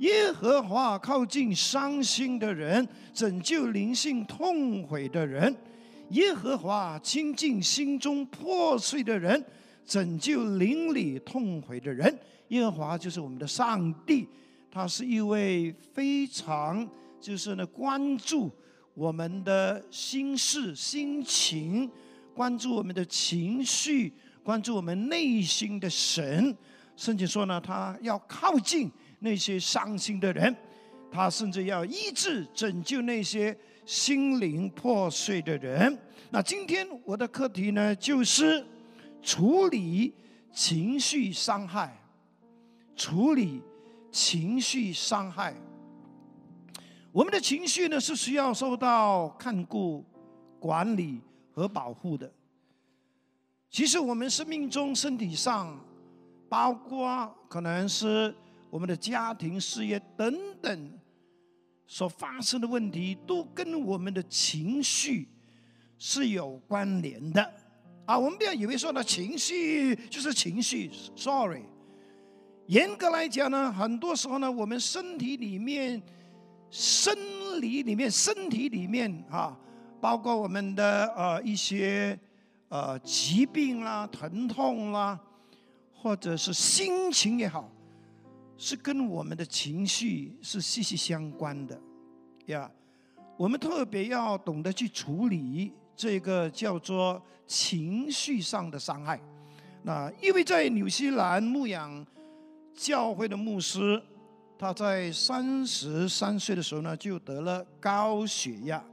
耶和华靠近伤心的人，拯救灵性痛悔的人；耶和华亲近心中破碎的人，拯救邻里痛悔的人。耶和华就是我们的上帝，他是一位非常就是呢关注我们的心事、心情，关注我们的情绪，关注我们内心的神。甚至说呢，他要靠近。那些伤心的人，他甚至要医治、拯救那些心灵破碎的人。那今天我的课题呢，就是处理情绪伤害。处理情绪伤害，我们的情绪呢是需要受到看顾、管理和保护的。其实我们生命中、身体上，包括可能是。我们的家庭、事业等等所发生的问题，都跟我们的情绪是有关联的啊！我们不要以为说呢，情绪就是情绪，sorry。严格来讲呢，很多时候呢，我们身体里面、生理里面、身体里面啊，包括我们的呃一些呃疾病啦、疼痛啦，或者是心情也好。是跟我们的情绪是息息相关的，呀，我们特别要懂得去处理这个叫做情绪上的伤害。那因为在纽西兰牧养教会的牧师，他在三十三岁的时候呢就得了高血压，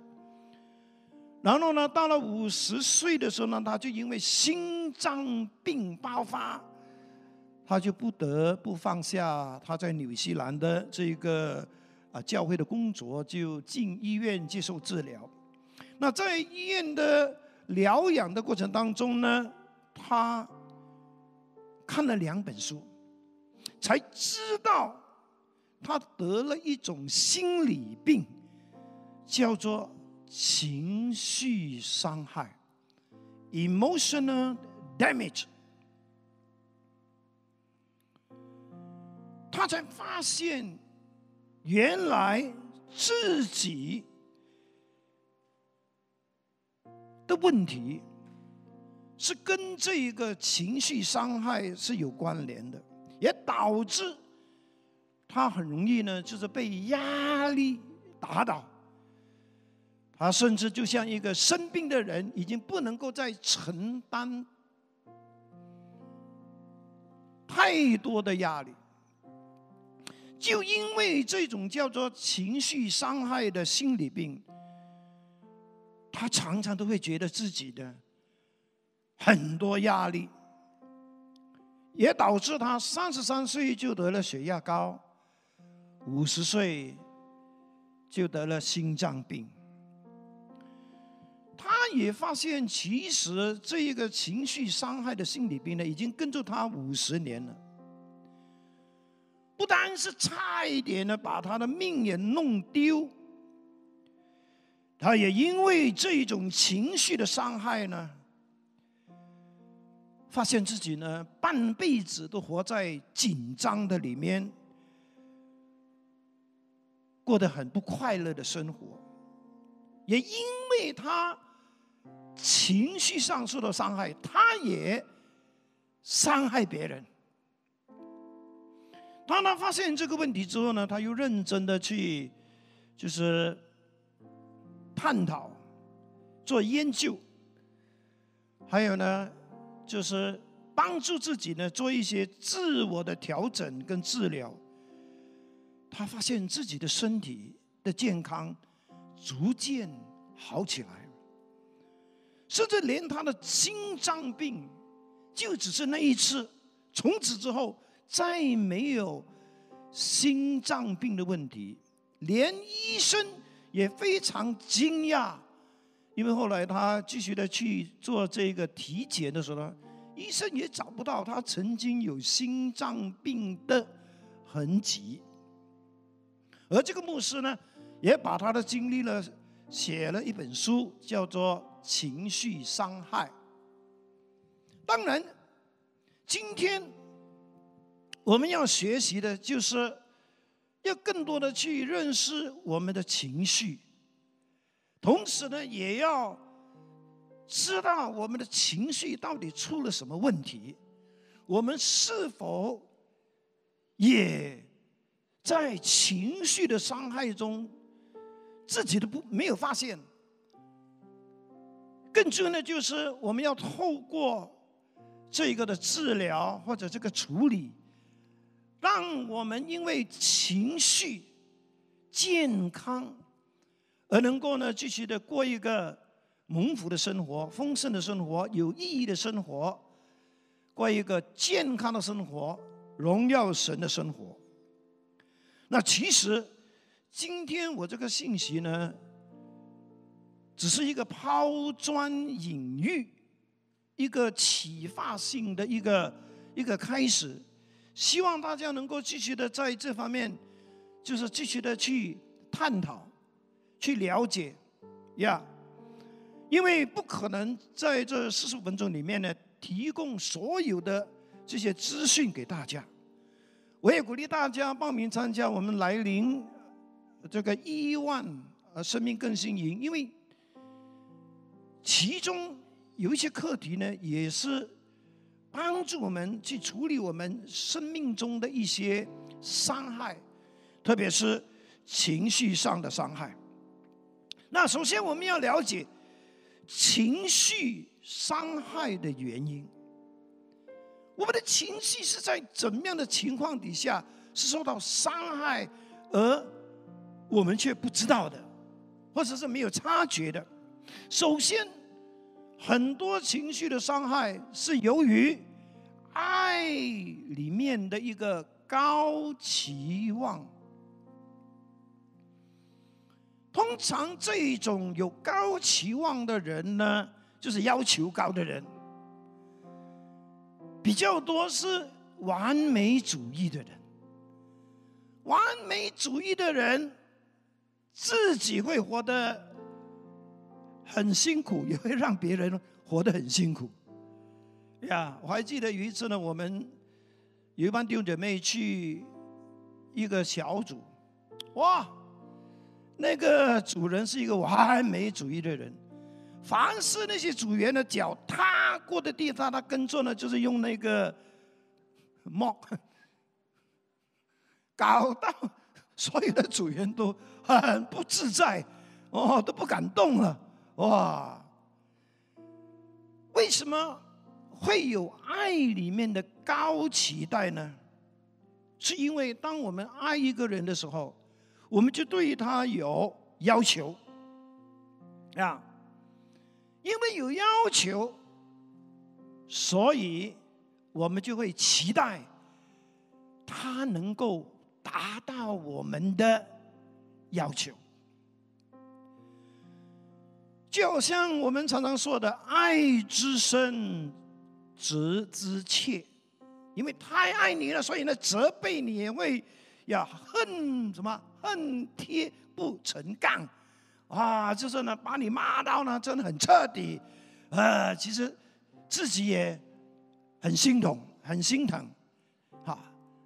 然后呢到了五十岁的时候呢，他就因为心脏病爆发。他就不得不放下他在纽西兰的这个啊教会的工作，就进医院接受治疗。那在医院的疗养的过程当中呢，他看了两本书，才知道他得了一种心理病，叫做情绪伤害 （emotional damage）。他才发现，原来自己的问题是跟这一个情绪伤害是有关联的，也导致他很容易呢，就是被压力打倒。他甚至就像一个生病的人，已经不能够再承担太多的压力。就因为这种叫做情绪伤害的心理病，他常常都会觉得自己的很多压力，也导致他三十三岁就得了血压高，五十岁就得了心脏病。他也发现，其实这一个情绪伤害的心理病呢，已经跟着他五十年了。不单是差一点呢，把他的命也弄丢，他也因为这一种情绪的伤害呢，发现自己呢半辈子都活在紧张的里面，过得很不快乐的生活，也因为他情绪上受到伤害，他也伤害别人。当他发现这个问题之后呢，他又认真的去，就是探讨、做研究，还有呢，就是帮助自己呢做一些自我的调整跟治疗。他发现自己的身体的健康逐渐好起来，甚至连他的心脏病，就只是那一次，从此之后。再没有心脏病的问题，连医生也非常惊讶，因为后来他继续的去做这个体检的时候呢，医生也找不到他曾经有心脏病的痕迹。而这个牧师呢，也把他的经历呢写了一本书，叫做《情绪伤害》。当然，今天。我们要学习的就是要更多的去认识我们的情绪，同时呢，也要知道我们的情绪到底出了什么问题，我们是否也在情绪的伤害中，自己都不没有发现。更重要的就是，我们要透过这个的治疗或者这个处理，让我们因为情绪健康，而能够呢继续的过一个蒙福的生活、丰盛的生活、有意义的生活，过一个健康的生活、荣耀神的生活。那其实今天我这个信息呢。只是一个抛砖引玉，一个启发性的一个一个开始，希望大家能够继续的在这方面，就是继续的去探讨、去了解，呀，因为不可能在这四十五分钟里面呢，提供所有的这些资讯给大家。我也鼓励大家报名参加我们来临这个亿万呃生命更新营，因为。其中有一些课题呢，也是帮助我们去处理我们生命中的一些伤害，特别是情绪上的伤害。那首先我们要了解情绪伤害的原因。我们的情绪是在怎么样的情况底下是受到伤害，而我们却不知道的，或者是没有察觉的。首先。很多情绪的伤害是由于爱里面的一个高期望。通常这种有高期望的人呢，就是要求高的人，比较多是完美主义的人。完美主义的人自己会活得。很辛苦，也会让别人活得很辛苦。呀，我还记得有一次呢，我们有一帮弟兄姐妹去一个小组，哇，那个主人是一个完美主义的人，凡是那些组员的脚踏过的地方，他耕作呢，就是用那个帽，搞到所有的组员都很不自在，哦，都不敢动了。哇！为什么会有爱里面的高期待呢？是因为当我们爱一个人的时候，我们就对他有要求啊。因为有要求，所以我们就会期待他能够达到我们的要求。就像我们常常说的“爱之深，责之切”，因为太爱你了，所以呢，责备你也会要恨什么？恨铁不成钢啊！就是呢，把你骂到呢，真的很彻底。呃，其实自己也很心痛，很心疼。哈，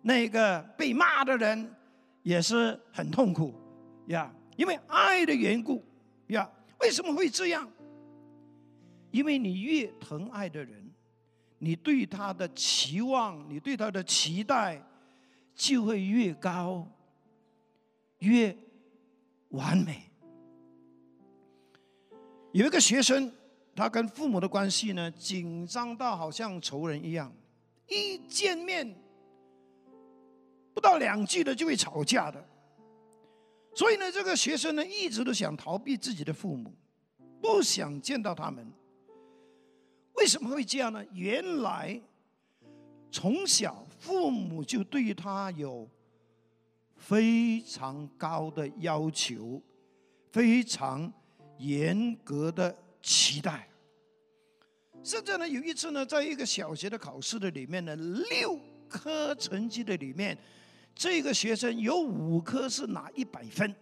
那个被骂的人也是很痛苦呀，因为爱的缘故呀。为什么会这样？因为你越疼爱的人，你对他的期望，你对他的期待就会越高，越完美。有一个学生，他跟父母的关系呢，紧张到好像仇人一样，一见面不到两句的就会吵架的。所以呢，这个学生呢，一直都想逃避自己的父母，不想见到他们。为什么会这样呢？原来从小父母就对他有非常高的要求，非常严格的期待。甚至呢，有一次呢，在一个小学的考试的里面呢，六科成绩的里面。这个学生有五科是拿一百分，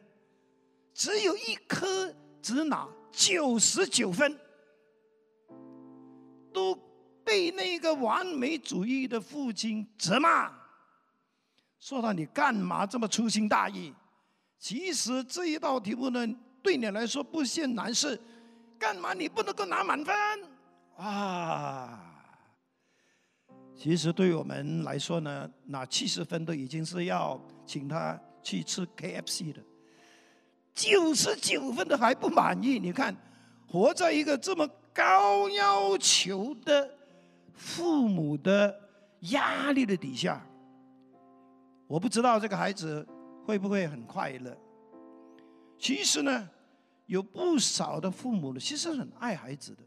只有一科只拿九十九分，都被那个完美主义的父亲责骂，说到你干嘛这么粗心大意？其实这一道题目呢，对你来说不嫌难事，干嘛你不能够拿满分啊？其实对我们来说呢，拿七十分都已经是要请他去吃 KFC 的，九十九分的还不满意。你看，活在一个这么高要求的父母的压力的底下，我不知道这个孩子会不会很快乐。其实呢，有不少的父母呢，其实很爱孩子的，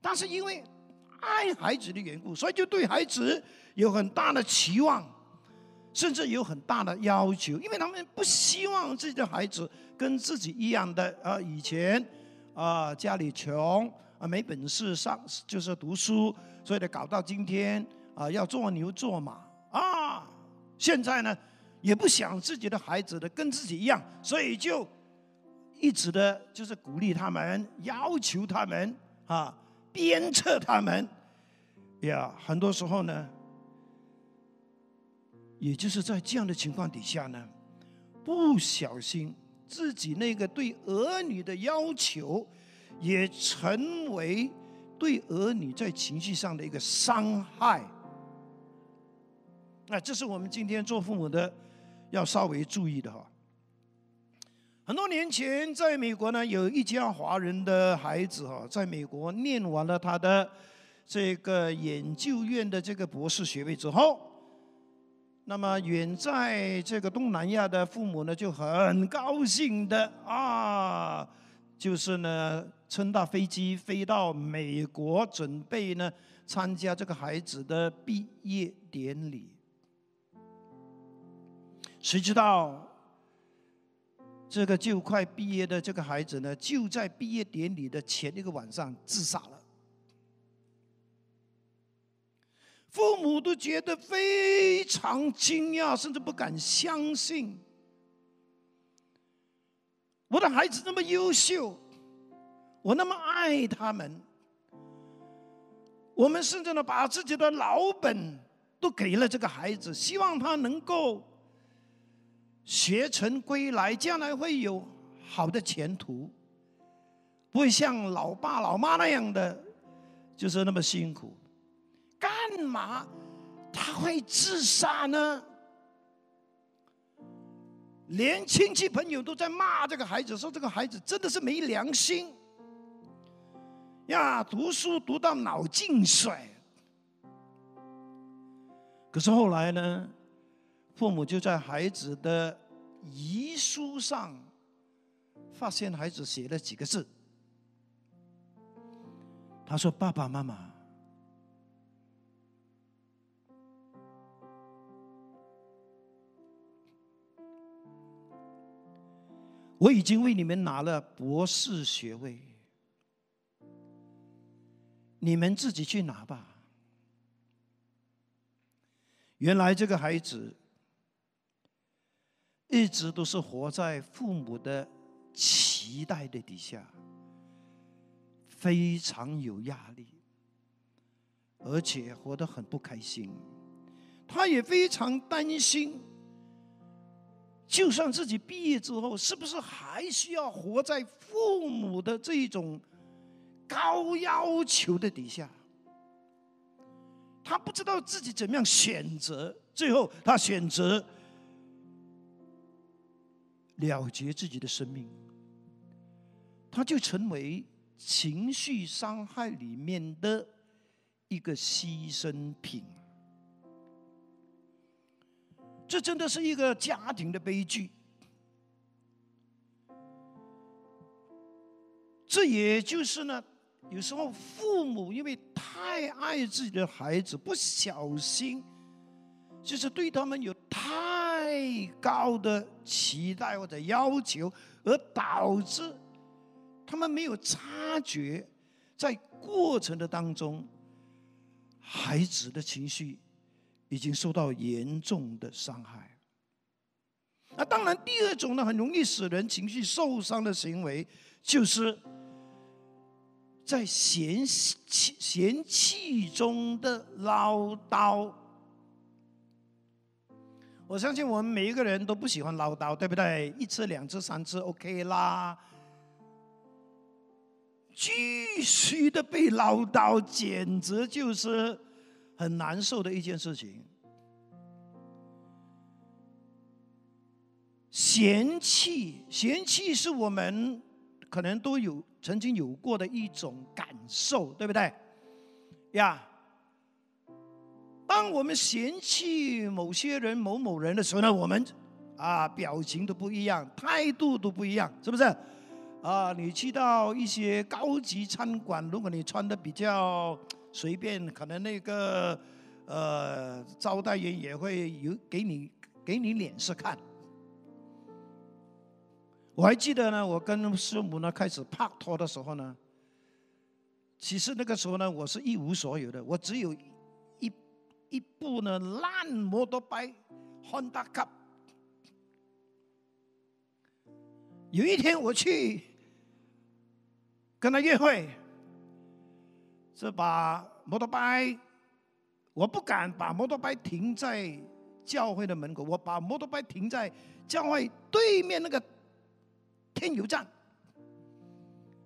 但是因为。爱孩子的缘故，所以就对孩子有很大的期望，甚至有很大的要求，因为他们不希望自己的孩子跟自己一样的啊，以前啊家里穷啊没本事上就是读书，所以呢搞到今天啊要做牛做马啊，现在呢也不想自己的孩子的跟自己一样，所以就一直的就是鼓励他们，要求他们啊。鞭策他们，呀，很多时候呢，也就是在这样的情况底下呢，不小心自己那个对儿女的要求，也成为对儿女在情绪上的一个伤害。那这是我们今天做父母的要稍微注意的哈。很多年前，在美国呢，有一家华人的孩子哈，在美国念完了他的这个研究院的这个博士学位之后，那么远在这个东南亚的父母呢，就很高兴的啊，就是呢，乘大飞机飞到美国，准备呢参加这个孩子的毕业典礼。谁知道？这个就快毕业的这个孩子呢，就在毕业典礼的前一个晚上自杀了。父母都觉得非常惊讶，甚至不敢相信。我的孩子那么优秀，我那么爱他们，我们甚至呢把自己的老本都给了这个孩子，希望他能够。学成归来，将来会有好的前途，不会像老爸老妈那样的，就是那么辛苦。干嘛他会自杀呢？连亲戚朋友都在骂这个孩子，说这个孩子真的是没良心呀！读书读到脑进水。可是后来呢？父母就在孩子的遗书上发现孩子写了几个字。他说：“爸爸妈妈，我已经为你们拿了博士学位，你们自己去拿吧。”原来这个孩子。一直都是活在父母的期待的底下，非常有压力，而且活得很不开心。他也非常担心，就算自己毕业之后，是不是还需要活在父母的这种高要求的底下？他不知道自己怎么样选择，最后他选择。了结自己的生命，他就成为情绪伤害里面的一个牺牲品。这真的是一个家庭的悲剧。这也就是呢，有时候父母因为太爱自己的孩子，不小心，就是对他们有太。太高的期待或者要求，而导致他们没有察觉，在过程的当中，孩子的情绪已经受到严重的伤害。那当然，第二种呢，很容易使人情绪受伤的行为，就是在嫌弃嫌弃中的唠叨。我相信我们每一个人都不喜欢唠叨，对不对？一次、两次、三次，OK 啦。继续的被唠叨，简直就是很难受的一件事情。嫌弃，嫌弃是我们可能都有曾经有过的一种感受，对不对？呀。当我们嫌弃某些人、某某人的时候呢，我们啊表情都不一样，态度都不一样，是不是？啊，你去到一些高级餐馆，如果你穿的比较随便，可能那个呃招待员也会有给你给你脸色看。我还记得呢，我跟师母呢开始拍拖的时候呢，其实那个时候呢，我是一无所有的，我只有。一部呢烂摩托车，Honda Cup。有一天我去跟他约会，这把摩托车，我不敢把摩托车停在教会的门口，我把摩托车停在教会对面那个天油站。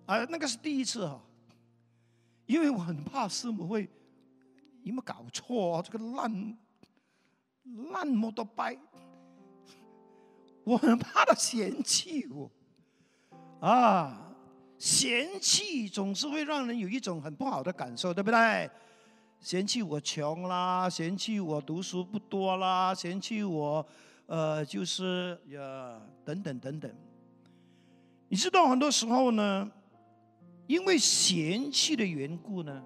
啊，那个是第一次哈，因为我很怕师母会。有没有搞错？这个烂烂摩托车，我很怕他嫌弃我啊！嫌弃总是会让人有一种很不好的感受，对不对？嫌弃我穷啦，嫌弃我读书不多啦，嫌弃我呃，就是呀，等等等等。你知道，很多时候呢，因为嫌弃的缘故呢。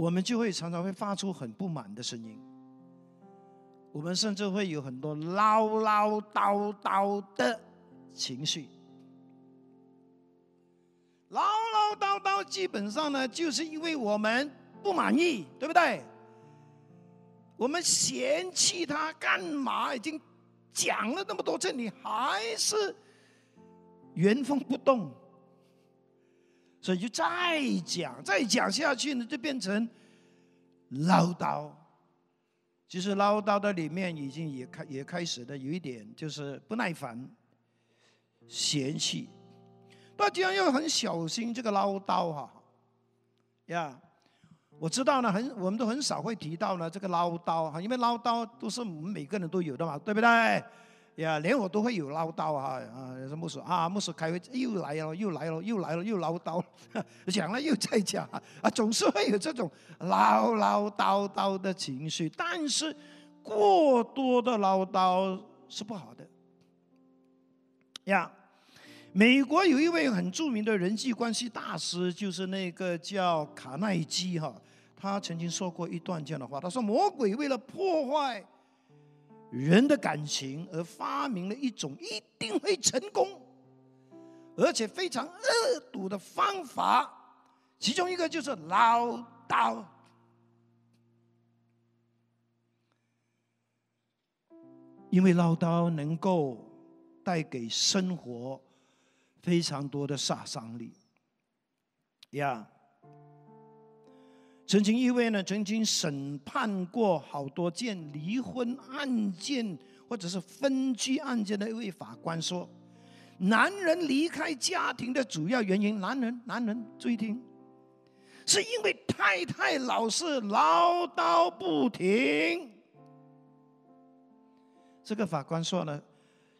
我们就会常常会发出很不满的声音，我们甚至会有很多唠唠叨叨的情绪。唠唠叨叨基本上呢，就是因为我们不满意，对不对？我们嫌弃他干嘛？已经讲了那么多次，你还是原封不动。所以就再讲，再讲下去呢，就变成唠叨。其实唠叨的里面已经也开也开始的有一点，就是不耐烦、嫌弃。大家要很小心这个唠叨哈。呀，我知道呢，很我们都很少会提到呢这个唠叨哈，因为唠叨都是我们每个人都有的嘛，对不对？呀，连我都会有唠叨啊啊！什么说啊？牧师开会又来了，又来了，又来了，又唠叨，讲了又再讲啊，总是会有这种唠唠叨叨的情绪。但是过多的唠叨是不好的。呀，美国有一位很著名的人际关系大师，就是那个叫卡耐基哈，他曾经说过一段这样的话，他说：“魔鬼为了破坏。”人的感情，而发明了一种一定会成功，而且非常恶毒的方法。其中一个就是唠叨，因为唠叨能够带给生活非常多的杀伤力。呀。曾经一位呢，曾经审判过好多件离婚案件或者是分居案件的一位法官说：“男人离开家庭的主要原因，男人，男人注意听，是因为太太老是唠叨不停。”这个法官说呢，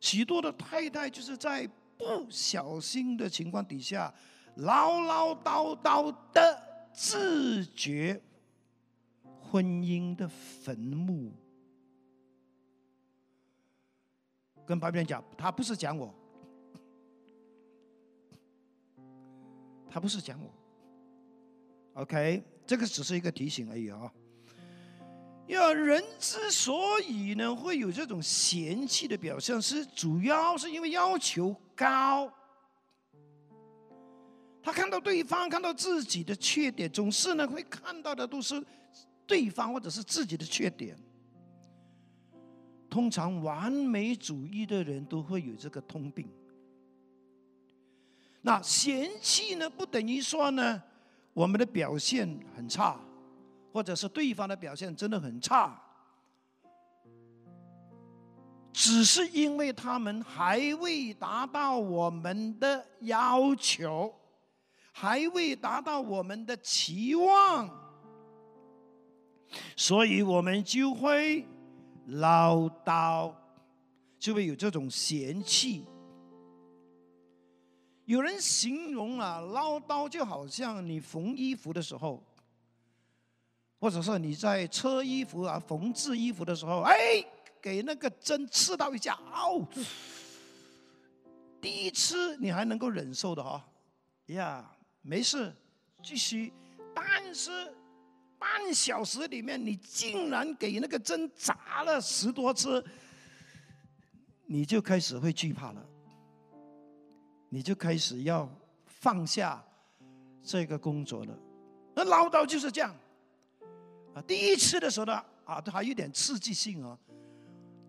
许多的太太就是在不小心的情况底下唠唠叨叨的。自觉婚姻的坟墓，跟旁边讲，他不是讲我，他不是讲我，OK，这个只是一个提醒而已啊。要人之所以呢会有这种嫌弃的表现，是主要是因为要求高。他看到对方，看到自己的缺点，总是呢会看到的都是对方或者是自己的缺点。通常完美主义的人都会有这个通病。那嫌弃呢，不等于说呢我们的表现很差，或者是对方的表现真的很差。只是因为他们还未达到我们的要求，还未达到我们的期望，所以我们就会唠叨，就会有这种嫌弃。有人形容啊，唠叨就好像你缝衣服的时候，或者是你在车衣服啊、缝制衣服的时候，哎。给那个针刺到一下，嗷！第一次你还能够忍受的哈，呀，没事，继续。但是半小时里面，你竟然给那个针扎了十多次，你就开始会惧怕了，你就开始要放下这个工作了。那唠叨就是这样啊，第一次的时候呢，啊，都还有点刺激性啊。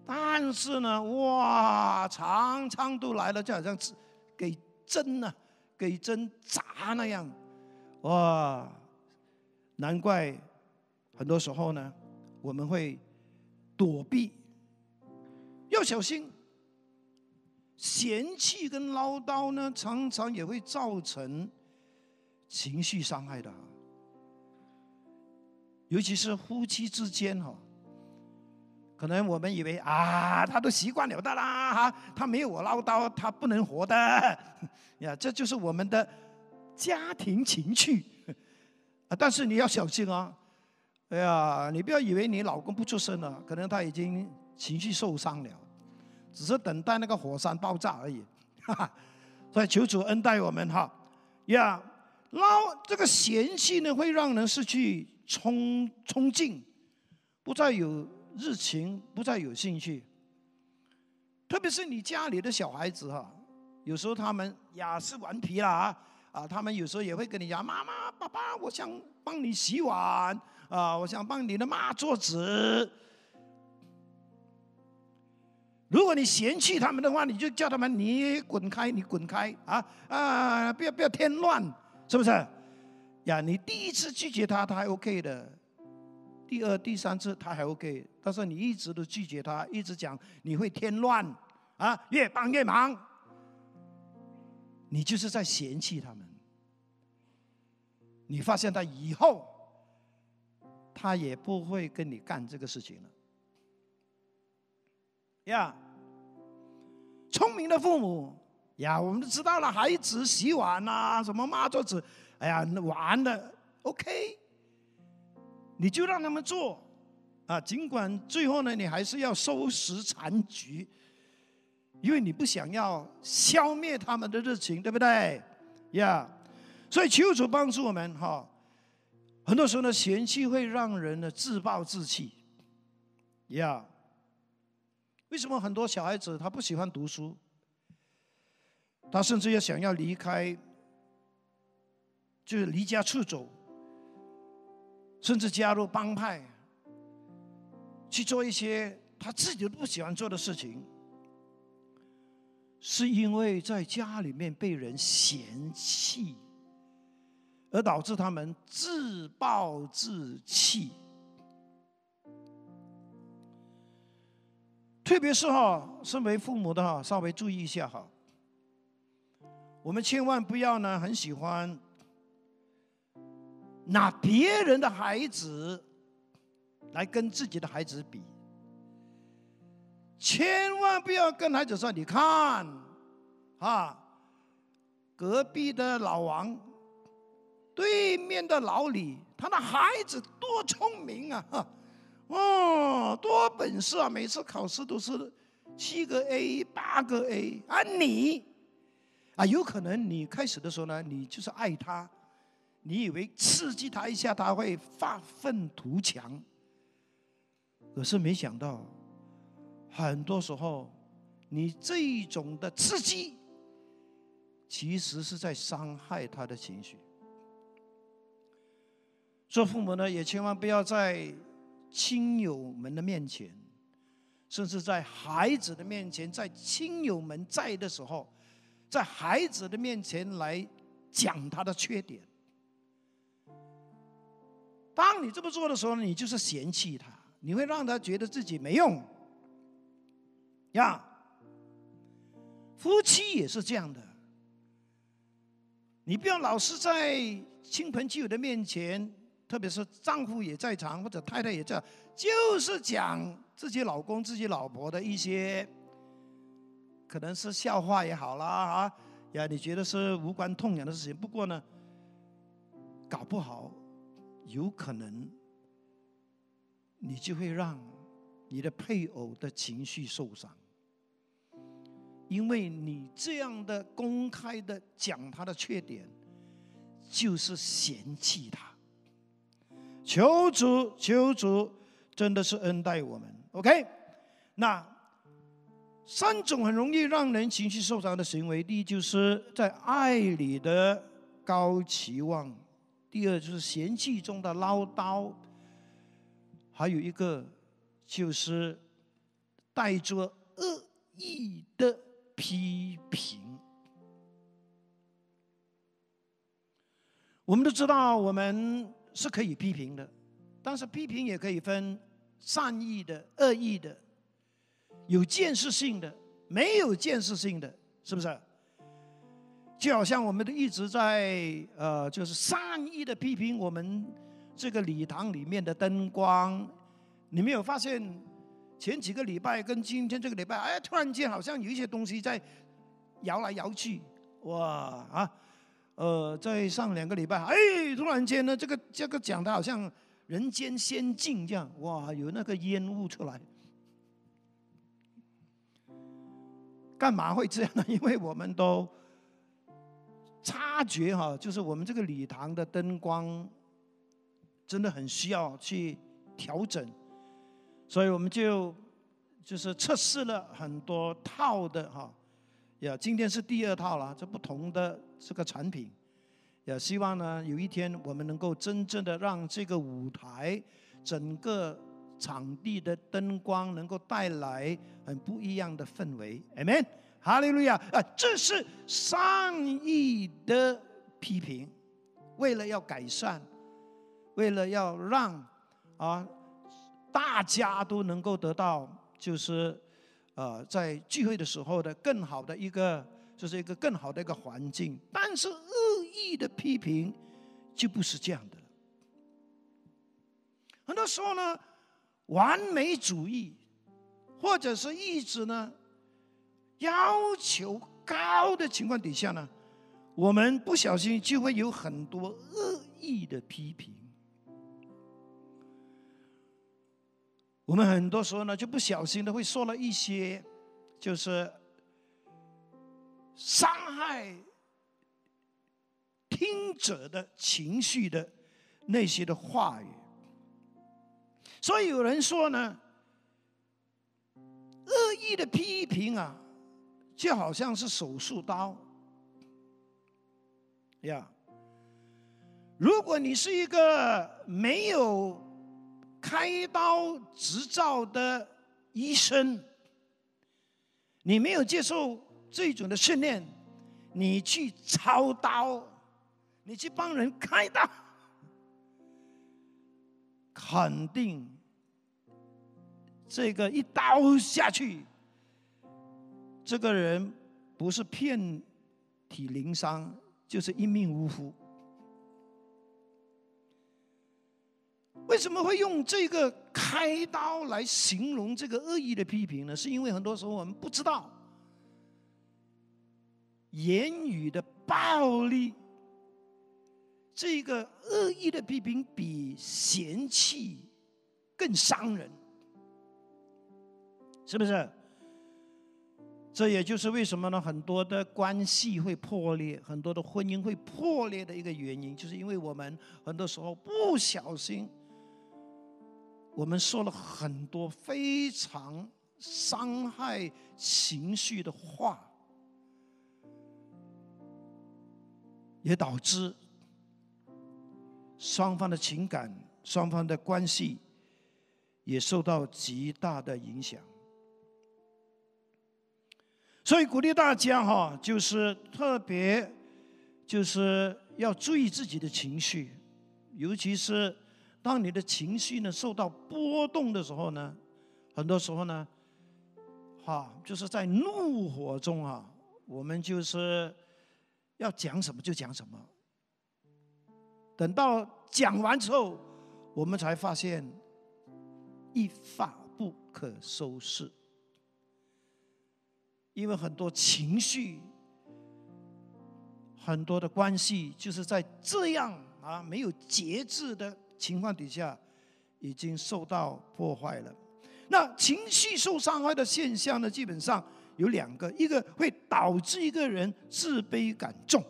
但是呢，哇，常常都来了，就好像给针呢，给针扎那样，哇，难怪很多时候呢，我们会躲避，要小心。嫌弃跟唠叨呢，常常也会造成情绪伤害的，尤其是夫妻之间哈。可能我们以为啊，他都习惯了的啦，他没有我唠叨，他不能活的呀。这就是我们的家庭情趣啊。但是你要小心啊，哎呀，你不要以为你老公不出声了，可能他已经情绪受伤了，只是等待那个火山爆炸而已。哈哈，所以求主恩待我们哈呀。唠这个嫌弃呢，会让人失去冲冲劲，不再有。日情不再有兴趣，特别是你家里的小孩子哈，有时候他们呀是顽皮了啊，啊，他们有时候也会跟你讲：“妈妈、爸爸，我想帮你洗碗啊，我想帮你的妈做纸。”如果你嫌弃他们的话，你就叫他们：“你滚开，你滚开啊啊！不要不要添乱，是不是？”呀，你第一次拒绝他，他还 OK 的。第二、第三次他还 OK，但是你一直都拒绝他，一直讲你会添乱，啊，越帮越忙，你就是在嫌弃他们。你发现他以后，他也不会跟你干这个事情了。呀，聪明的父母呀，我们都知道了，孩子洗碗呐，什么抹桌子，哎呀，玩的 OK。你就让他们做，啊，尽管最后呢，你还是要收拾残局，因为你不想要消灭他们的热情，对不对？呀，所以求主帮助我们哈。很多时候呢，嫌弃会让人呢自暴自弃，呀。为什么很多小孩子他不喜欢读书？他甚至要想要离开，就是离家出走。甚至加入帮派，去做一些他自己都不喜欢做的事情，是因为在家里面被人嫌弃，而导致他们自暴自弃。特别是哈，身为父母的哈，稍微注意一下哈，我们千万不要呢，很喜欢。拿别人的孩子来跟自己的孩子比，千万不要跟孩子说：“你看，啊，隔壁的老王，对面的老李，他的孩子多聪明啊！哈，哦，多本事啊！每次考试都是七个 A、八个 A。啊，你啊，有可能你开始的时候呢，你就是爱他。”你以为刺激他一下，他会发愤图强？可是没想到，很多时候，你这一种的刺激，其实是在伤害他的情绪。做父母呢，也千万不要在亲友们的面前，甚至在孩子的面前，在亲友们在的时候，在孩子的面前来讲他的缺点。当你这么做的时候，你就是嫌弃他，你会让他觉得自己没用。呀，夫妻也是这样的。你不要老是在亲朋戚友的面前，特别是丈夫也在场或者太太也在，就是讲自己老公、自己老婆的一些，可能是笑话也好啦啊，呀，你觉得是无关痛痒的事情。不过呢，搞不好有可能你就会让你的配偶的情绪受伤。因为你这样的公开的讲他的缺点，就是嫌弃他。求主，求主，真的是恩待我们。OK，那三种很容易让人情绪受伤的行为，第一就是在爱里的高期望，第二就是嫌弃中的唠叨，还有一个就是带着恶意的。批评，我们都知道，我们是可以批评的，但是批评也可以分善意的、恶意的，有建设性的，没有建设性的，是不是？就好像我们都一直在呃，就是善意的批评我们这个礼堂里面的灯光，你没有发现？前几个礼拜跟今天这个礼拜，哎，突然间好像有一些东西在摇来摇去，哇啊，呃，在上两个礼拜，哎，突然间呢，这个这个讲的好像人间仙境这样，哇，有那个烟雾出来，干嘛会这样呢？因为我们都察觉哈，就是我们这个礼堂的灯光真的很需要去调整。所以我们就就是测试了很多套的哈，呀，今天是第二套了，这不同的这个产品，也希望呢有一天我们能够真正的让这个舞台整个场地的灯光能够带来很不一样的氛围，Amen，哈利路亚啊！这是善意的批评，为了要改善，为了要让啊。大家都能够得到，就是，呃，在聚会的时候的更好的一个，就是一个更好的一个环境。但是恶意的批评就不是这样的了。很多时候呢，完美主义，或者是一直呢要求高的情况底下呢，我们不小心就会有很多恶意的批评。我们很多时候呢，就不小心的会说了一些，就是伤害听者的情绪的那些的话语。所以有人说呢，恶意的批评啊，就好像是手术刀呀。如果你是一个没有开刀执照的医生，你没有接受这种的训练，你去操刀，你去帮人开刀，肯定这个一刀下去，这个人不是遍体鳞伤，就是一命呜呼。为什么会用这个开刀来形容这个恶意的批评呢？是因为很多时候我们不知道，言语的暴力，这个恶意的批评比嫌弃更伤人，是不是？这也就是为什么呢？很多的关系会破裂，很多的婚姻会破裂的一个原因，就是因为我们很多时候不小心。我们说了很多非常伤害情绪的话，也导致双方的情感、双方的关系也受到极大的影响。所以鼓励大家哈，就是特别就是要注意自己的情绪，尤其是。当你的情绪呢受到波动的时候呢，很多时候呢，哈，就是在怒火中啊，我们就是要讲什么就讲什么。等到讲完之后，我们才发现一发不可收拾，因为很多情绪、很多的关系，就是在这样啊没有节制的情况底下，已经受到破坏了。那情绪受伤害的现象呢，基本上有两个，一个会导致一个人自卑感重。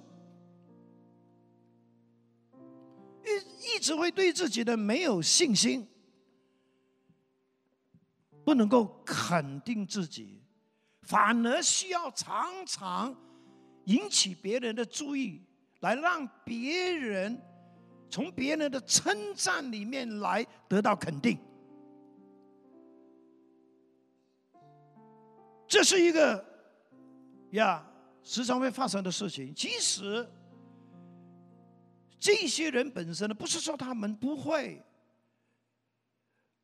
一一直会对自己的没有信心，不能够肯定自己，反而需要常常引起别人的注意，来让别人从别人的称赞里面来得到肯定。这是一个呀时常会发生的事情，其实。这些人本身呢，不是说他们不会，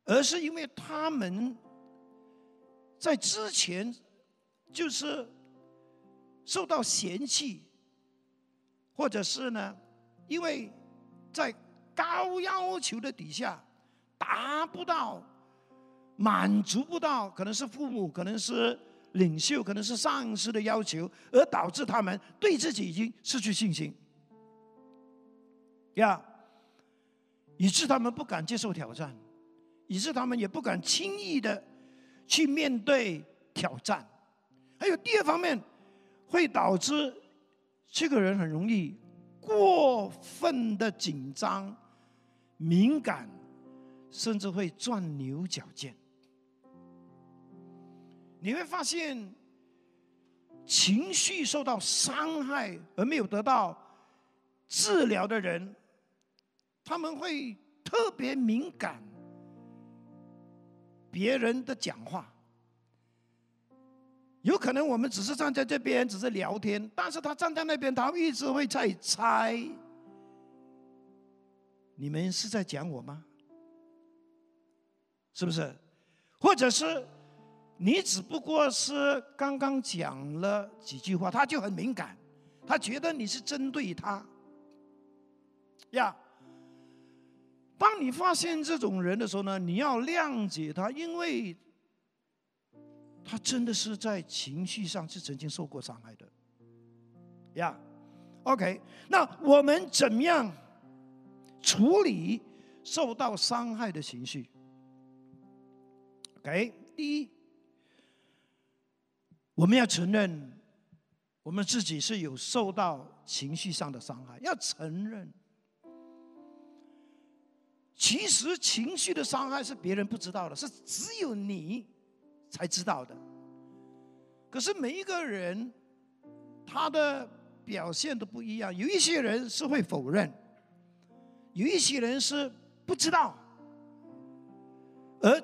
而是因为他们在之前就是受到嫌弃，或者是呢，因为在高要求的底下达不到、满足不到，可能是父母，可能是领袖，可能是上司的要求，而导致他们对自己已经失去信心。呀，以致他们不敢接受挑战，以致他们也不敢轻易的去面对挑战。还有第二方面，会导致这个人很容易过分的紧张、敏感，甚至会钻牛角尖。你会发现，情绪受到伤害而没有得到治疗的人。他们会特别敏感别人的讲话，有可能我们只是站在这边，只是聊天，但是他站在那边，他一直会在猜，你们是在讲我吗？是不是？或者是你只不过是刚刚讲了几句话，他就很敏感，他觉得你是针对他，呀。当你发现这种人的时候呢，你要谅解他，因为他真的是在情绪上是曾经受过伤害的，呀，OK，那我们怎么样处理受到伤害的情绪？OK，第一，我们要承认我们自己是有受到情绪上的伤害，要承认。其实情绪的伤害是别人不知道的，是只有你才知道的。可是每一个人他的表现都不一样，有一些人是会否认，有一些人是不知道。而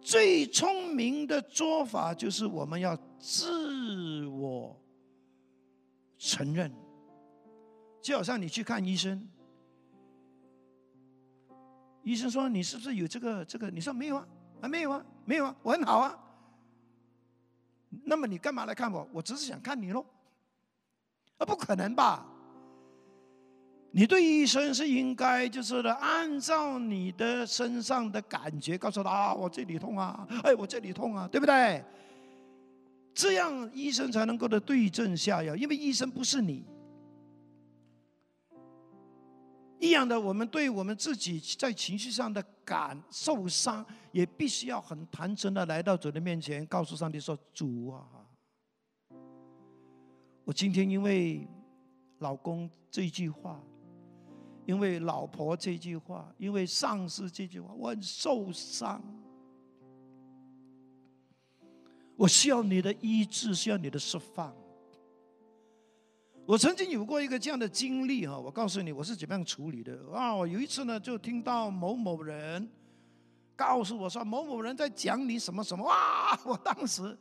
最聪明的做法就是我们要自我承认，就好像你去看医生。医生说：“你是不是有这个这个？”你说：“没有啊，啊没有啊，没有啊，我很好啊。”那么你干嘛来看我？我只是想看你喽。啊，不可能吧？你对医生是应该就是的，按照你的身上的感觉告诉他啊，我这里痛啊，哎，我这里痛啊，对不对？这样医生才能够的对症下药，因为医生不是你。一样的，我们对我们自己在情绪上的感受伤，也必须要很坦诚的来到主的面前，告诉上帝说：“主啊，我今天因为老公这句话，因为老婆这句话，因为上司这句话，我很受伤。我需要你的医治，需要你的释放。”我曾经有过一个这样的经历哈，我告诉你我是怎么样处理的啊！我有一次呢，就听到某某人告诉我说某某人在讲你什么什么哇！我当时，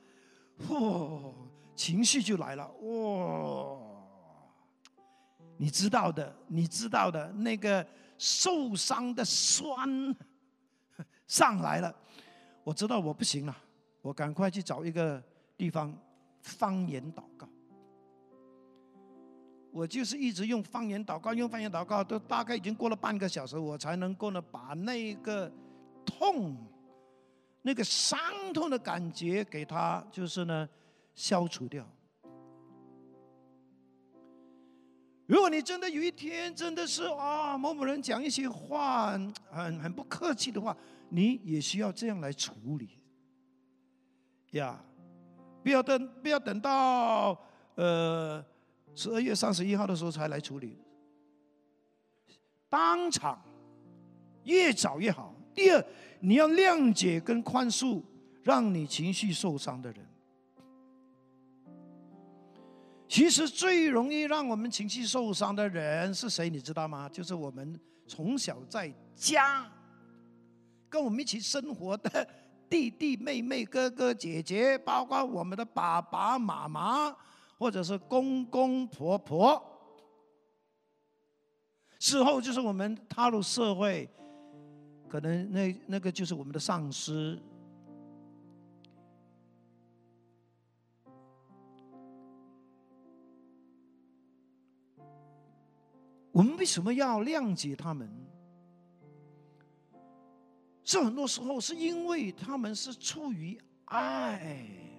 嚯，情绪就来了哇！你知道的，你知道的那个受伤的酸上来了，我知道我不行了，我赶快去找一个地方方言祷告。我就是一直用方言祷告，用方言祷告，都大概已经过了半个小时，我才能够呢把那个痛、那个伤痛的感觉给他，就是呢消除掉。如果你真的有一天真的是啊，某某人讲一些话很很不客气的话，你也需要这样来处理呀。不要等，不要等到呃十二月三十一号的时候才来处理，当场越早越好。第二，你要谅解跟宽恕让你情绪受伤的人。其实最容易让我们情绪受伤的人是谁？你知道吗？就是我们从小在家跟我们一起生活的弟弟妹妹、哥哥姐姐，包括我们的爸爸妈妈，或者是公公婆婆。事后就是我们踏入社会，可能那那个就是我们的上司。我们为什么要谅解他们？是很多时候是因为他们是出于爱，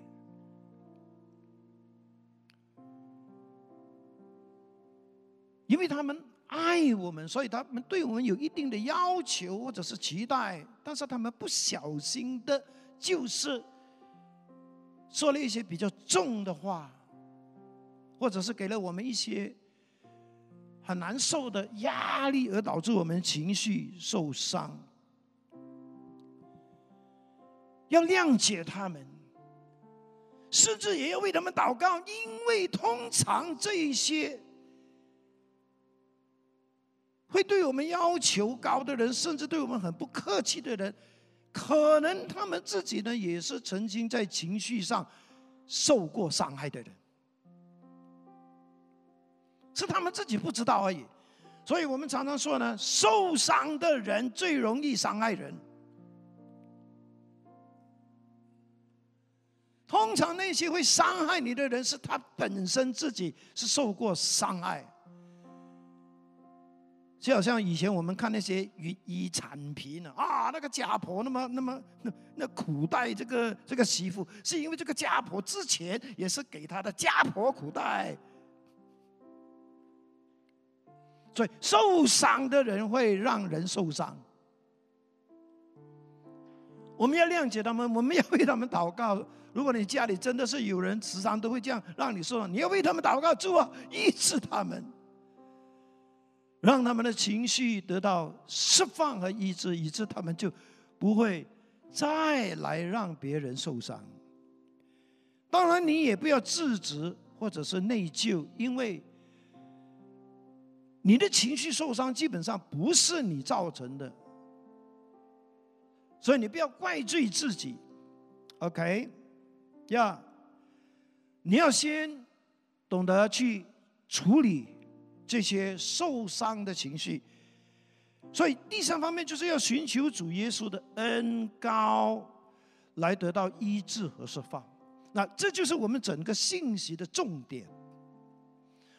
因为他们爱我们，所以他们对我们有一定的要求或者是期待，但是他们不小心的，就是说了一些比较重的话，或者是给了我们一些。很难受的压力，而导致我们情绪受伤。要谅解他们，甚至也要为他们祷告，因为通常这一些会对我们要求高的人，甚至对我们很不客气的人，可能他们自己呢，也是曾经在情绪上受过伤害的人。是他们自己不知道而已，所以我们常常说呢，受伤的人最容易伤害人。通常那些会伤害你的人，是他本身自己是受过伤害。就好像以前我们看那些雨衣产品呢，啊，那个家婆那么那么那那苦待这个这个媳妇，是因为这个家婆之前也是给她的家婆苦待。所以受伤的人会让人受伤。我们要谅解他们，我们要为他们祷告。如果你家里真的是有人时常都会这样让你受伤，你要为他们祷告，主啊，医治他们，让他们的情绪得到释放和医治，以致他们就不会再来让别人受伤。当然，你也不要自责或者是内疚，因为。你的情绪受伤，基本上不是你造成的，所以你不要怪罪自己，OK？呀，你要先懂得去处理这些受伤的情绪，所以第三方面就是要寻求主耶稣的恩高，来得到医治和释放。那这就是我们整个信息的重点。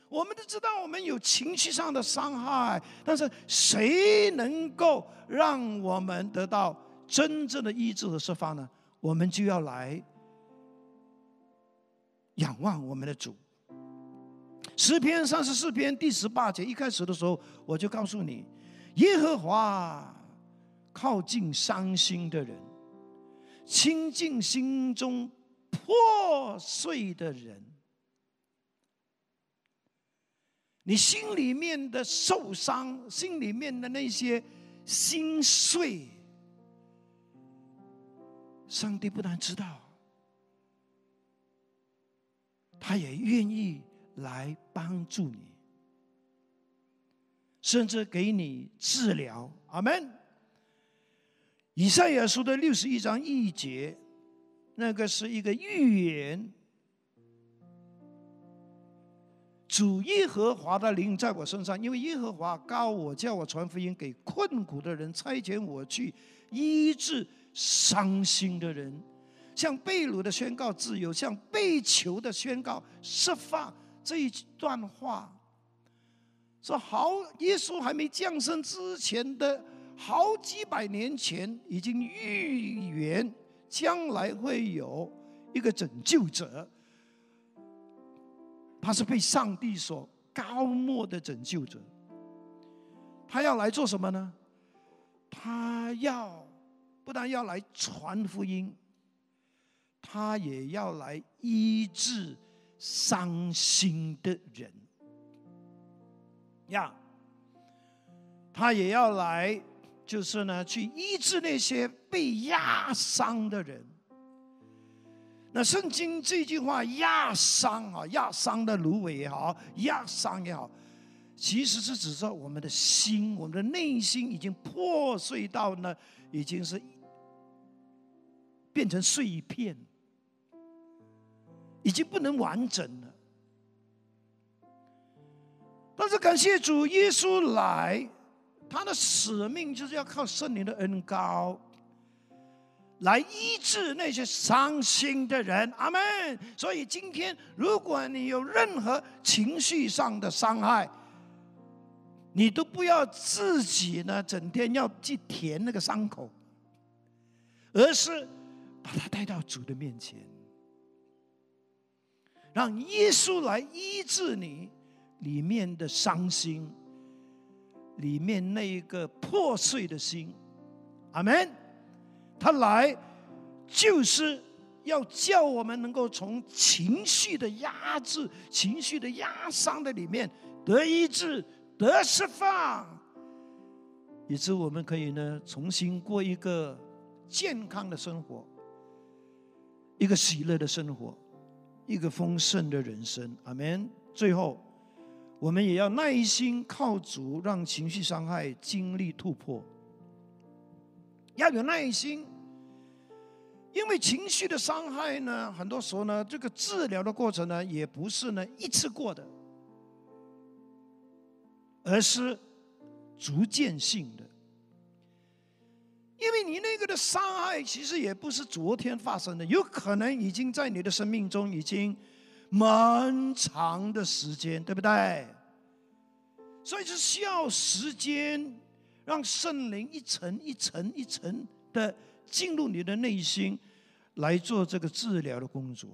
我们都知道，我们有情绪上的伤害，但是谁能够让我们得到真正的医治和释放呢？我们就要来仰望我们的主。十篇三十四篇第十八节一开始的时候，我就告诉你：耶和华靠近伤心的人，亲近心中破碎的人。你心里面的受伤，心里面的那些心碎，上帝不但知道，他也愿意来帮助你，甚至给你治疗。阿门。以赛亚书的六十一章一节，那个是一个预言。主耶和华的灵在我身上，因为耶和华告我，叫我传福音给困苦的人，差遣我去医治伤心的人，向被掳的宣告自由，向被囚的宣告释放。这一段话说好，耶稣还没降生之前的好几百年前，已经预言将来会有一个拯救者，他是被上帝所高莫的拯救者。他要来做什么呢？他要不但要来传福音，他也要来医治伤心的人呀。他也要来，就是呢，去医治那些被压伤的人。那圣经这句话“压伤”啊，压伤的芦苇也好，压伤也好。其实是指说我们的心，我们的内心已经破碎到呢，已经是变成碎片，已经不能完整了。但是感谢主，耶稣来，他的使命就是要靠圣灵的恩膏，来医治那些伤心的人。阿门。所以今天，如果你有任何情绪上的伤害，你都不要自己呢，整天要去填那个伤口，而是把它带到主的面前，让耶稣来医治你里面的伤心，里面那一个破碎的心。阿门。他来就是要叫我们能够从情绪的压制、情绪的压伤的里面得医治。得释放，以致我们可以呢重新过一个健康的生活，一个喜乐的生活，一个丰盛的人生。阿门。最后，我们也要耐心靠主，让情绪伤害经历突破。要有耐心，因为情绪的伤害呢，很多时候呢，这个治疗的过程呢，也不是呢一次过的。而是逐渐性的，你那个的伤害其实也不是昨天发生的，有可能已经在你的生命中已经蛮长的时间，对不对？所以是需要时间，让圣灵一层一层一层的进入你的内心，来做这个治疗的工作。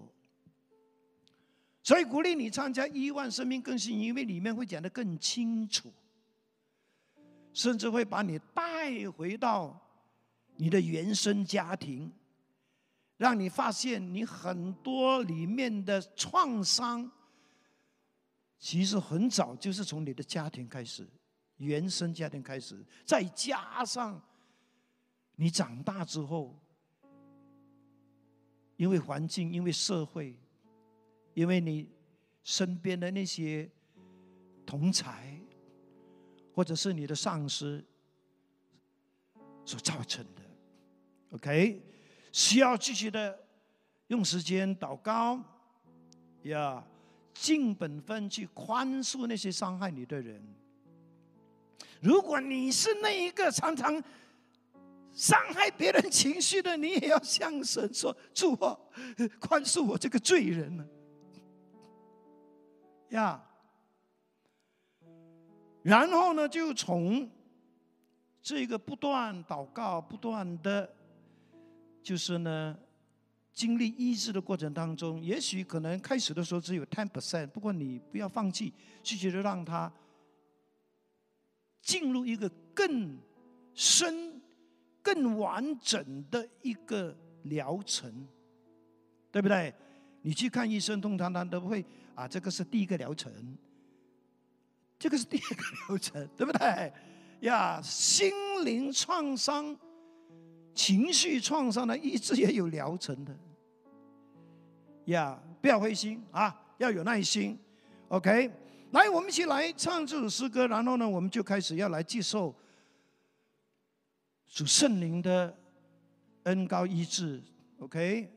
所以鼓励你参加亿万生命更新，因为里面会讲得更清楚，甚至会把你带回到你的原生家庭，让你发现你很多里面的创伤，其实很早就是从你的家庭开始，原生家庭开始，再加上你长大之后，因为环境，因为社会。因为你身边的那些同才，或者是你的上司所造成的，OK，需要继续的用时间祷告，呀，尽本分去宽恕那些伤害你的人。如果你是那一个常常伤害别人情绪的，你也要向神说：“主啊，宽恕我这个罪人呢。”呀，然后呢，就从这个不断祷告、不断的，就是呢，经历医治的过程当中，也许可能开始的时候只有 ten percent，不过你不要放弃，继续的让他进入一个更深、更完整的一个疗程，对不对？你去看医生，通常他都会。啊，这个是第一个疗程，这个是第二个疗程，对不对？呀，心灵创伤、情绪创伤呢，一直也有疗程的。呀，不要灰心啊，要有耐心。OK，来，我们一起来唱这首诗歌，然后呢，我们就开始要来接受主圣灵的恩高医治。OK，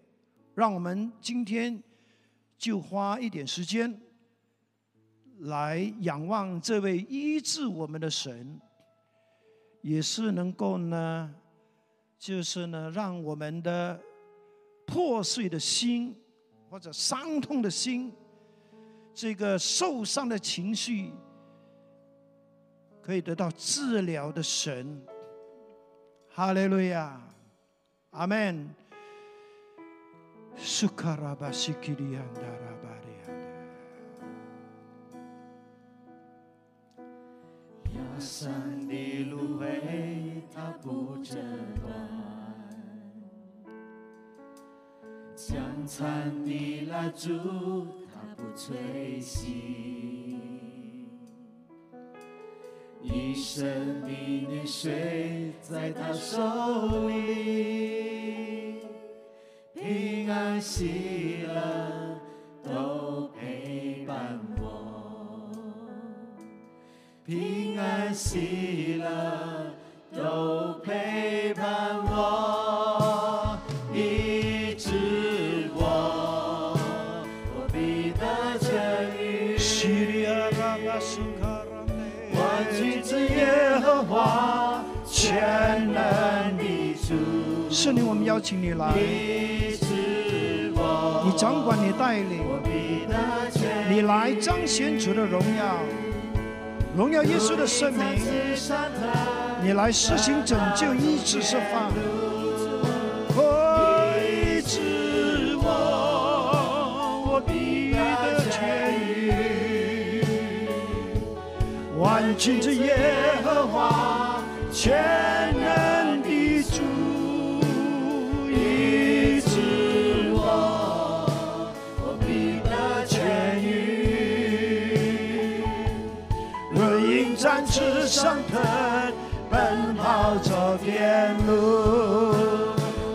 让我们今天。就花一点时间来仰望这位医治我们的神，也是能够呢，就是呢，让我们的破碎的心，或者伤痛的心，这个受伤的情绪，可以得到治疗的神。哈利路亚，阿门。山的芦苇它不折断，江残的蜡烛它不吹熄，一生的年岁在他手里，平安喜乐都陪伴我。平安喜乐都陪伴我，医治我，我必得和华，全能的主，圣灵，我们邀请你来，医治我，你掌管，你带领，我必得痊愈。你来彰显主的荣耀，荣耀耶稣的圣名，你来施行拯救、医治、释放，医治我，我必得痊愈。万军之耶和华，全能的主，医治我，我必得痊愈。若因战至上疼，天路，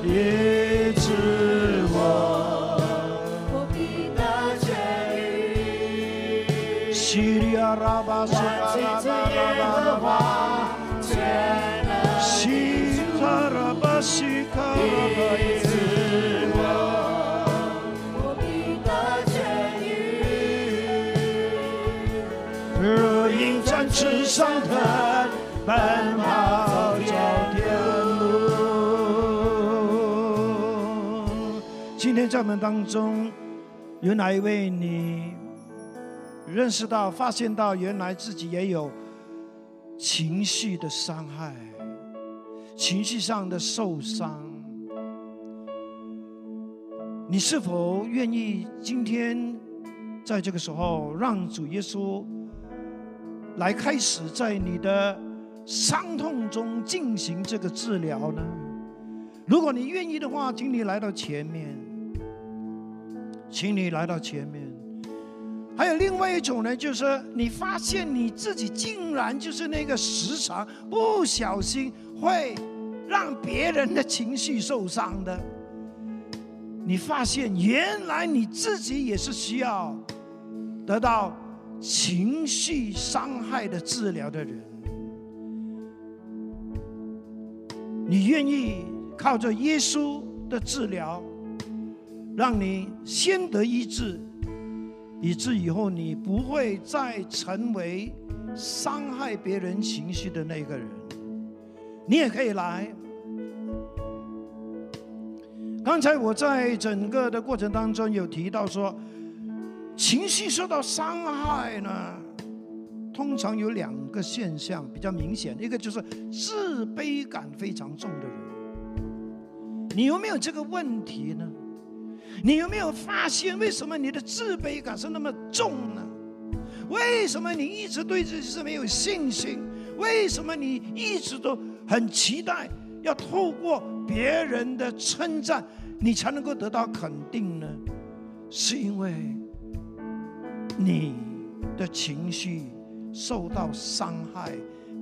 医治我。我必得痊愈。西里亚拉巴苏卡拉巴拉巴巴，全能西塔拉巴西卡拉巴耶。我必得痊愈。若因战至上腾，今天在我们当中，有哪一位你认识到、发现到，原来自己也有情绪的伤害、情绪上的受伤？你是否愿意今天在这个时候，让主耶稣来开始在你的伤痛中进行这个治疗呢？如果你愿意的话，请你来到前面，请你来到前面。还有另外一种呢，就是你发现你自己竟然就是那个时常不小心会让别人的情绪受伤的。你发现原来你自己也是需要得到情绪伤害的治疗的人，你愿意靠着耶稣的治疗，让你先得医治，以致以后你不会再成为伤害别人情绪的那个人。你也可以来。刚才我在整个的过程当中有提到说，情绪受到伤害呢，通常有两个现象比较明显，一个就是自卑感非常重的人。你有没有这个问题呢？你有没有发现为什么你的自卑感是那么重呢？为什么你一直对自己是没有信心？为什么你一直都很期待要透过别人的称赞，你才能够得到肯定呢？是因为你的情绪受到伤害，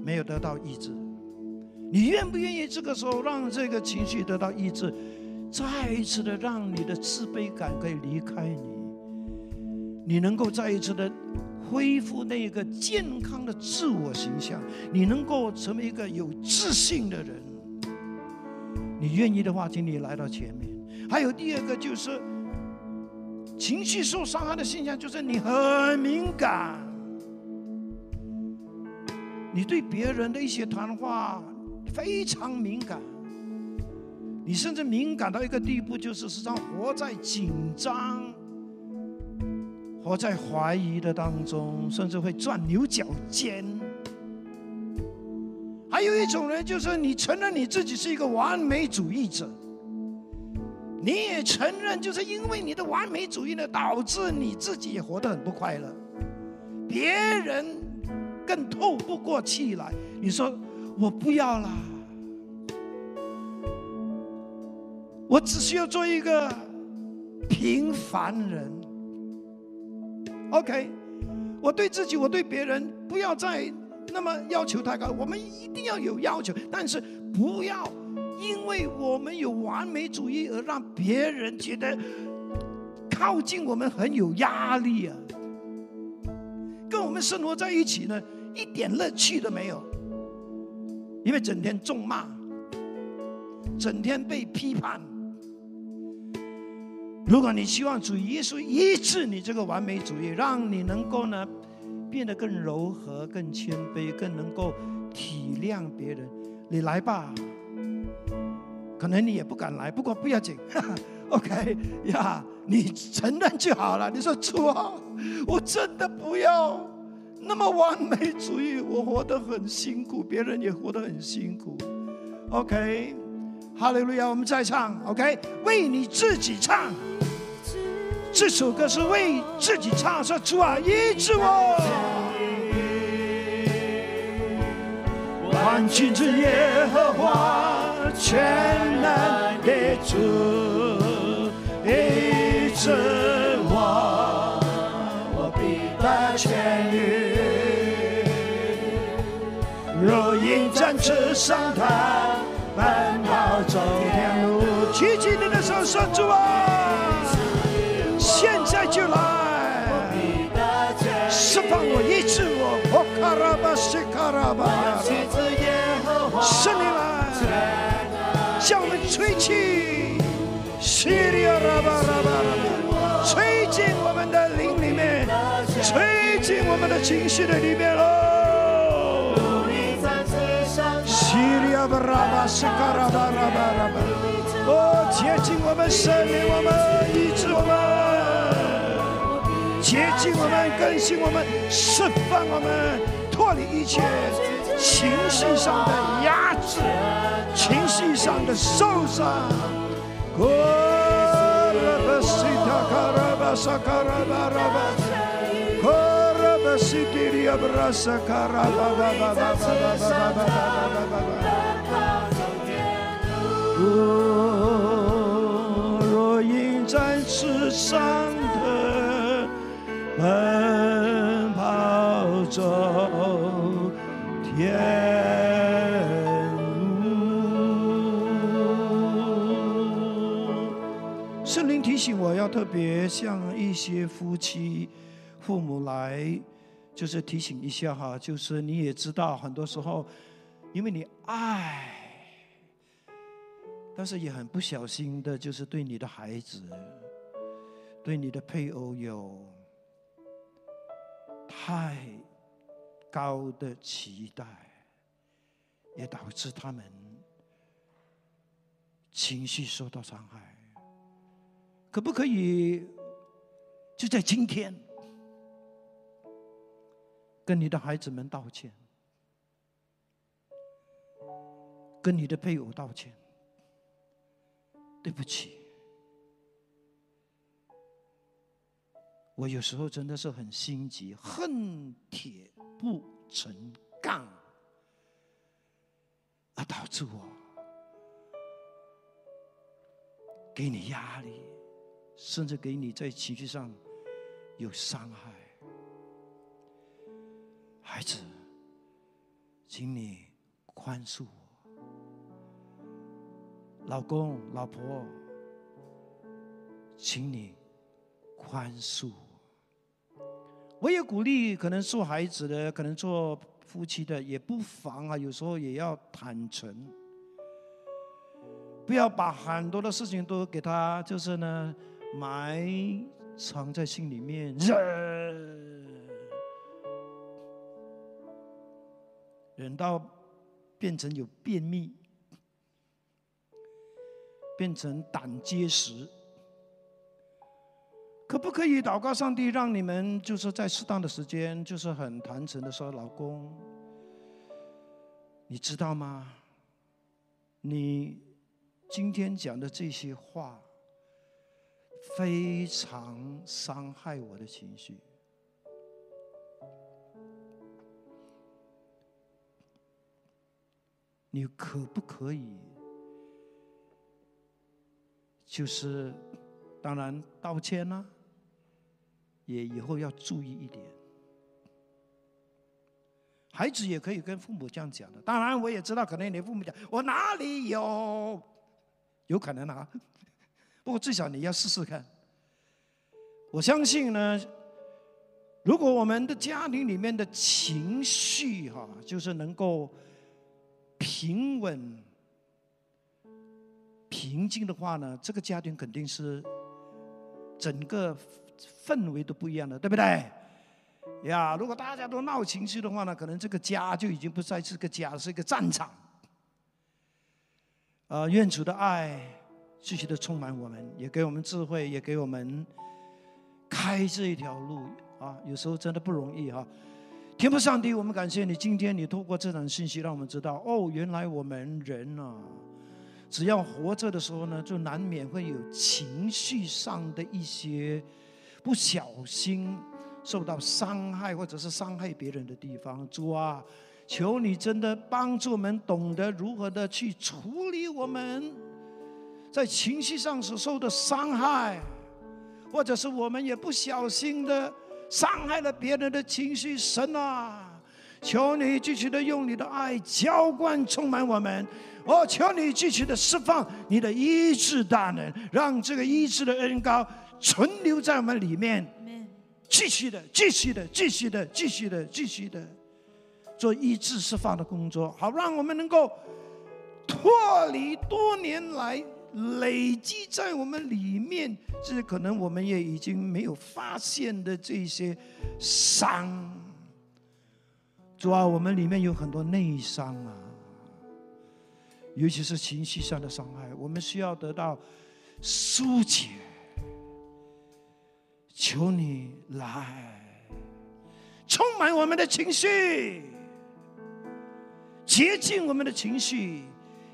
没有得到抑制。你愿不愿意这个时候让这个情绪得到抑制，再一次的让你的自卑感可以离开你，你能够再一次的恢复那个健康的自我形象，你能够成为一个有自信的人。你愿意的话，请你来到前面。还有第二个就是情绪受伤害的现象，就是你很敏感，你对别人的一些谈话非常敏感，你甚至敏感到一个地步，就是时常活在紧张、活在怀疑的当中，甚至会钻牛角尖。还有一种人，就是你承认你自己是一个完美主义者，你也承认，就是因为你的完美主义呢，导致你自己也活得很不快乐，别人更透不过气来。你说我不要了，我只需要做一个平凡人。OK，我对自己，我对别人，不要再。那么要求太高，我们一定要有要求，但是不要因为我们有完美主义而让别人觉得靠近我们很有压力啊！跟我们生活在一起呢，一点乐趣都没有，因为整天重骂，整天被批判。如果你希望主耶稣医治你这个完美主义，让你能够呢？变得更柔和、更谦卑、更能够体谅别人。你来吧，可能你也不敢来，不过不要紧。OK 呀，你承认就好了。你说主啊，我真的不要那么完美主义，我活得很辛苦，别人也活得很辛苦。OK，哈利路亚，我们再唱。OK，为你自己唱。这首歌是为自己唱，说主啊，医治我。万军之耶和华，全能的主，医治我，我必得痊愈。若因展翅上腾，奔跑走天路。举起你的手，说主啊。现在就来，释放我，医治我，我卡拉巴西卡拉巴！圣灵来，向我们吹气，西里亚拉巴拉巴，吹进我们的灵里面，吹进我们的情绪的里面喽！哦，接近我们，圣灵我们，医治我们。洁净我们，更新我们，释放我们，脱离一切情绪上的压制，情绪上的受伤。若因在世上。奔跑走天路，圣灵提醒我要特别向一些夫妻、父母来，就是提醒一下哈，就是你也知道，很多时候因为你爱，但是也很不小心的，就是对你的孩子、对你的配偶有。太高的期待，也导致他们情绪受到伤害。可不可以就在今天跟你的孩子们道歉，跟你的配偶道歉？对不起。我有时候真的是很心急，恨铁不成钢，而导致我给你压力，甚至给你在情绪上有伤害。孩子，请你宽恕我；老公、老婆，请你宽恕。我我也鼓励，可能做孩子的，可能做夫妻的，也不妨啊。有时候也要坦诚，不要把很多的事情都给他，就是呢埋藏在心里面，忍，等到变成有便秘，变成胆结石。可不可以祷告上帝，让你们就是在适当的时间，就是很坦诚的说，老公，你知道吗？你今天讲的这些话，非常伤害我的情绪。你可不可以，就是当然道歉呢？也以后要注意一点，孩子也可以跟父母这样讲的。当然，我也知道，可能你父母讲我哪里有，有可能啊。不过至少你要试试看。我相信呢，如果我们的家庭里面的情绪哈，就是能够平稳、平静的话呢，这个家庭肯定是整个。氛围都不一样的，对不对？呀，如果大家都闹情绪的话呢，可能这个家就已经不再是个家，是一个战场。呃，愿主的爱继续的充满我们，也给我们智慧，也给我们开这一条路啊！有时候真的不容易哈。天父上帝，我们感谢你，今天你透过这场信息，让我们知道，哦，原来我们人啊，只要活着的时候呢，就难免会有情绪上的一些。不小心受到伤害，或者是伤害别人的地方，主啊，求你真的帮助我们懂得如何的去处理我们在情绪上所受的伤害，或者是我们也不小心的伤害了别人的情绪。神啊，求你继续的用你的爱浇灌充满我们，哦，求你继续的释放你的医治大能，让这个医治的恩膏。存留在我们里面，继续的，继续的，继续的，继续的，继续的做医治释放的工作，好让我们能够脱离多年来累积在我们里面，这可能我们也已经没有发现的这些伤。主啊，我们里面有很多内伤啊，尤其是情绪上的伤害，我们需要得到疏解。求你来，充满我们的情绪，洁净我们的情绪，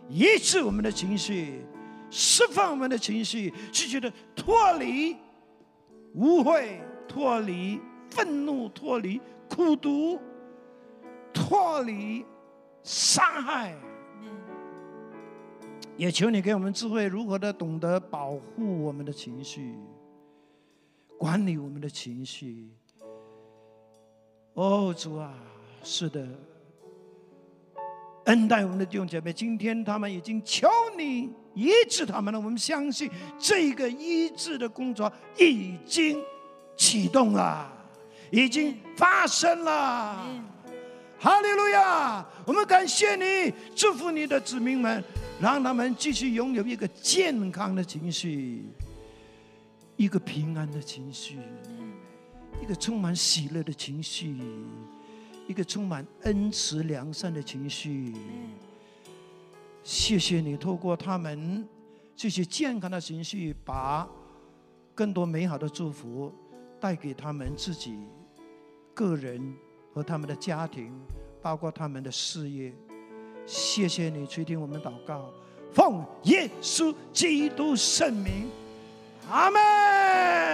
医治我们的情绪，释放我们的情绪，去觉得脱离污秽，脱离愤怒，脱离苦毒，脱离伤害。也求你给我们智慧，如何的懂得保护我们的情绪。管理我们的情绪，哦，主啊，是的，恩待我们的弟兄姐妹。今天他们已经求你医治他们了，我们相信这个医治的工作已经启动了，已经发生了。哈利路亚！我们感谢你，祝福你的子民们，让他们继续拥有一个健康的情绪。一个平安的情绪，一个充满喜乐的情绪，一个充满恩慈良善的情绪。谢谢你透过他们这些健康的情绪，把更多美好的祝福带给他们自己、个人和他们的家庭，包括他们的事业。谢谢你垂听我们祷告，奉耶稣基督圣名，阿门。